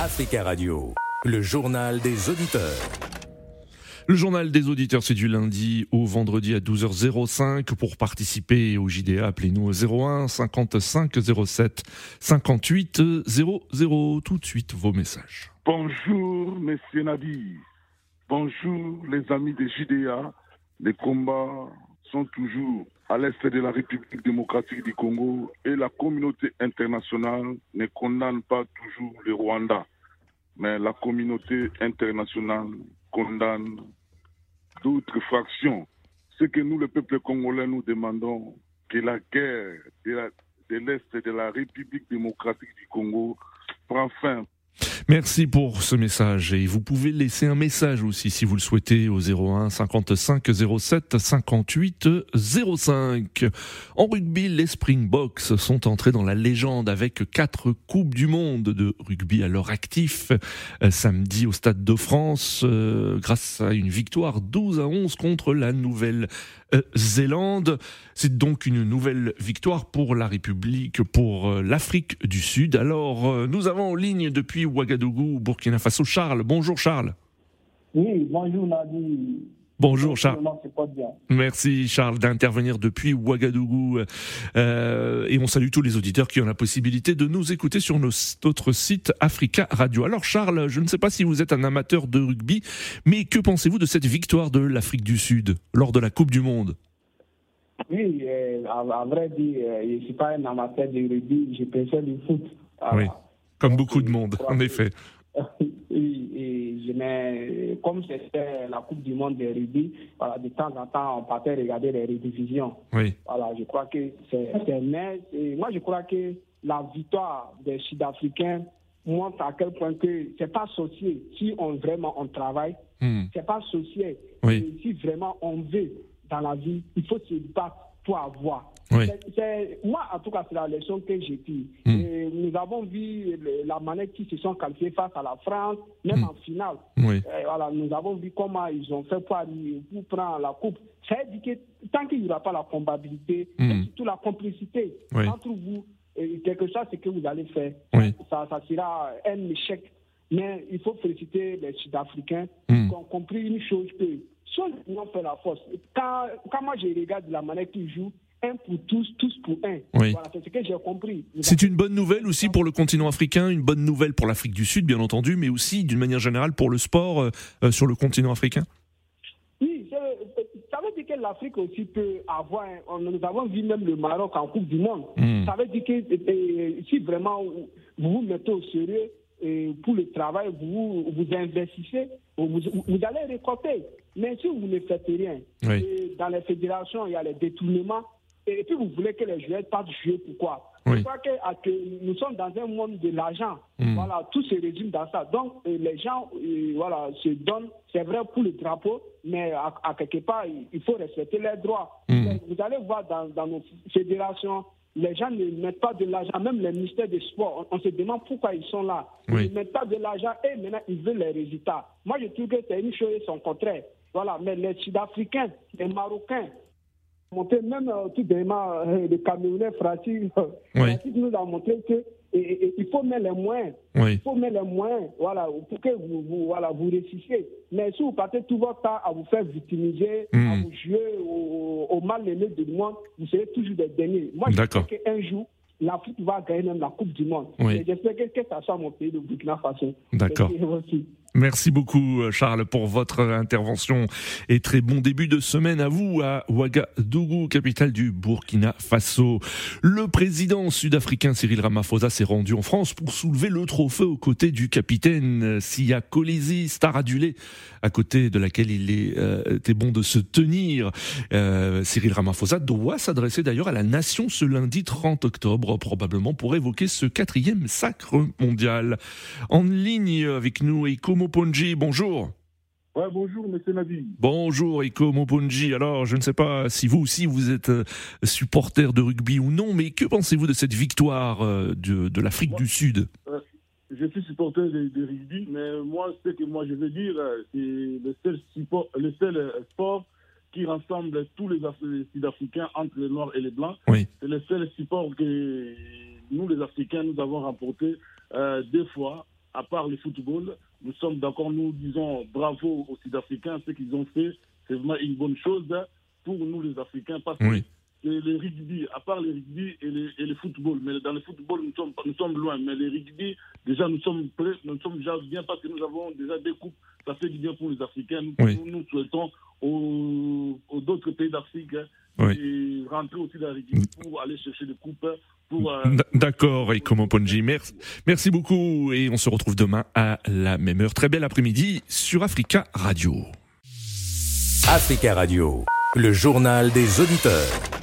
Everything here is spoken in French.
Africa Radio, le journal des auditeurs. Le journal des auditeurs, c'est du lundi au vendredi à 12h05. Pour participer au JDA, appelez-nous au 01 55 07 58 00. Tout de suite, vos messages. Bonjour, messieurs Nadi. Bonjour, les amis des JDA. Les combats sont toujours à l'est de la République démocratique du Congo et la communauté internationale ne condamne pas toujours le Rwanda. Mais la communauté internationale condamne d'autres fractions. Ce que nous, le peuple congolais, nous demandons, que la guerre de l'Est de la République démocratique du Congo prend fin Merci pour ce message et vous pouvez laisser un message aussi si vous le souhaitez au 01 55 07 58 05. En rugby, les Springboks sont entrés dans la légende avec quatre coupes du monde de rugby à leur actif euh, samedi au Stade de France euh, grâce à une victoire 12 à 11 contre la Nouvelle-Zélande. C'est donc une nouvelle victoire pour la République, pour euh, l'Afrique du Sud. Alors, nous avons en ligne depuis Ouagadougou, Burkina Faso. Charles, bonjour Charles. Oui, bonjour Nadi. Bonjour Charles. Merci Charles d'intervenir depuis Ouagadougou. Euh, et on salue tous les auditeurs qui ont la possibilité de nous écouter sur notre site Africa Radio. Alors Charles, je ne sais pas si vous êtes un amateur de rugby, mais que pensez-vous de cette victoire de l'Afrique du Sud lors de la Coupe du Monde? Oui, euh, à, vrai dire, euh, je ne suis pas un amateur de rugby, je préfère du foot. Oui. Comme beaucoup de monde, en effet. oui, et je comme c'était la Coupe du Monde de rugby, voilà, de temps en temps, on partait regarder les rediffusions. Oui. Voilà, je crois que c'est. Et moi, je crois que la victoire des Sud-Africains montre à quel point que c'est pas associé. Si on vraiment on travaille, hmm. c'est pas associé. Oui. si vraiment on veut dans la vie, il faut se battre pour avoir. Moi, en tout cas, c'est la leçon que j'ai dit. Hmm. Nous avons vu la manette qui se sont qualifiés face à la France, même hmm. en finale. Oui. voilà, nous avons vu comment ils ont fait pour, pour prendre la coupe. Ça veut dire que tant qu'il n'y aura pas la compatibilité, hmm. et surtout la complicité entre vous, et quelque chose, c'est que vous allez faire. Ça, ça sera un échec. Mais il faut féliciter les Sud-Africains qui ont compris une chose que si on fait la force, quand, quand moi je regarde la manette qui joue, un pour tous, tous pour un. Voilà, c'est ce que j'ai compris. C'est une bonne nouvelle aussi pour le continent africain, une bonne nouvelle pour l'Afrique du Sud, bien entendu, mais aussi d'une manière générale pour le sport euh, euh, sur le continent africain. Oui, ça veut dire que l'Afrique aussi peut avoir. Nous avons vu même le Maroc en Coupe du Monde. Hmm. Ça veut dire que euh, si vraiment vous vous mettez au sérieux pour le travail, vous vous investissez, vous, vous allez récolter. Mais si vous ne faites rien, dans les fédérations, il y a les détournements et puis vous voulez que les joueurs partent jouer, pourquoi? Crois que, nous sommes dans un monde de l'argent. Hmm. Voilà, tout se résume dans ça. Donc euh, les gens euh, voilà, se donnent, c'est vrai pour le drapeau, mais à, quelque part, il faut respecter leurs droits. Hmm. Vous allez voir dans, dans, nos fédérations, les gens ne mettent pas de l'argent, même les ministères des Sports, on, se demande pourquoi ils sont là. Ils ne mettent pas de l'argent et maintenant ils veulent les résultats. Moi je trouve que c'est une chose et son contraire. Voilà, mais les Sud-Africains, les Marocains, même euh, tout dernièrement, euh, le Camerounais Francis, Francis nous a montré que il faut mettre les moyens. Il faut mettre les moyens voilà, pour que vous, vous, voilà, vous réussissiez. Mais si vous passez tout votre temps à vous faire victimiser, à hmm. vous jouer au, mal aimé du monde, vous serez toujours des derniers. Moi, je sais qu'un jour, l'Afrique va gagner même la Coupe du Monde. J'espère que, que ça soit mon pays, de Burkina Faso. D'accord. Merci beaucoup Charles pour votre intervention et très bon début de semaine à vous à Ouagadougou, capitale du Burkina Faso. Le président sud-africain Cyril Ramaphosa s'est rendu en France pour soulever le trophée aux côtés du capitaine Sia Kolisi, star adulé, à côté de laquelle il euh, était bon de se tenir. Euh, Cyril Ramaphosa doit s'adresser d'ailleurs à la nation ce lundi 30 octobre, probablement pour évoquer ce quatrième sacre mondial. En ligne avec nous, Eiko Moponji, bonjour. Ouais, bonjour, monsieur Nabi. Bonjour, Eko Moponji. Alors, je ne sais pas si vous aussi vous êtes euh, supporter de rugby ou non, mais que pensez-vous de cette victoire euh, de, de l'Afrique du Sud? Euh, Je suis supporter de, rugby, mais moi, ce que moi je veux dire, c'est le seul, support, le seul sport qui rassemble tous les Sud-Africains entre les Noirs et les Blancs. Oui. C'est le seul support que nous, les Africains, nous avons remporté deux fois à part le football, nous sommes d'accord, nous disons bravo aux Sud-Africains, ce qu'ils ont fait, c'est vraiment une bonne chose pour nous les Africains, parce que le rugby, à part le rugby et le, football, mais dans le football, nous sommes, nous sommes loin, mais le rugby, déjà, nous sommes prêts, nous sommes déjà bien parce que nous avons déjà des coupes, ça fait du bien pour les Africains. Nous, nous, souhaitons aux, aux d'autres pays d'Afrique hein, et rentrer aussi dans le rugby pour aller chercher des coupes. Euh, d'accord, et comment Ponji, merci, merci beaucoup et on se retrouve demain à la même heure. Très bel après-midi sur Africa Radio. Africa Radio, le journal des auditeurs.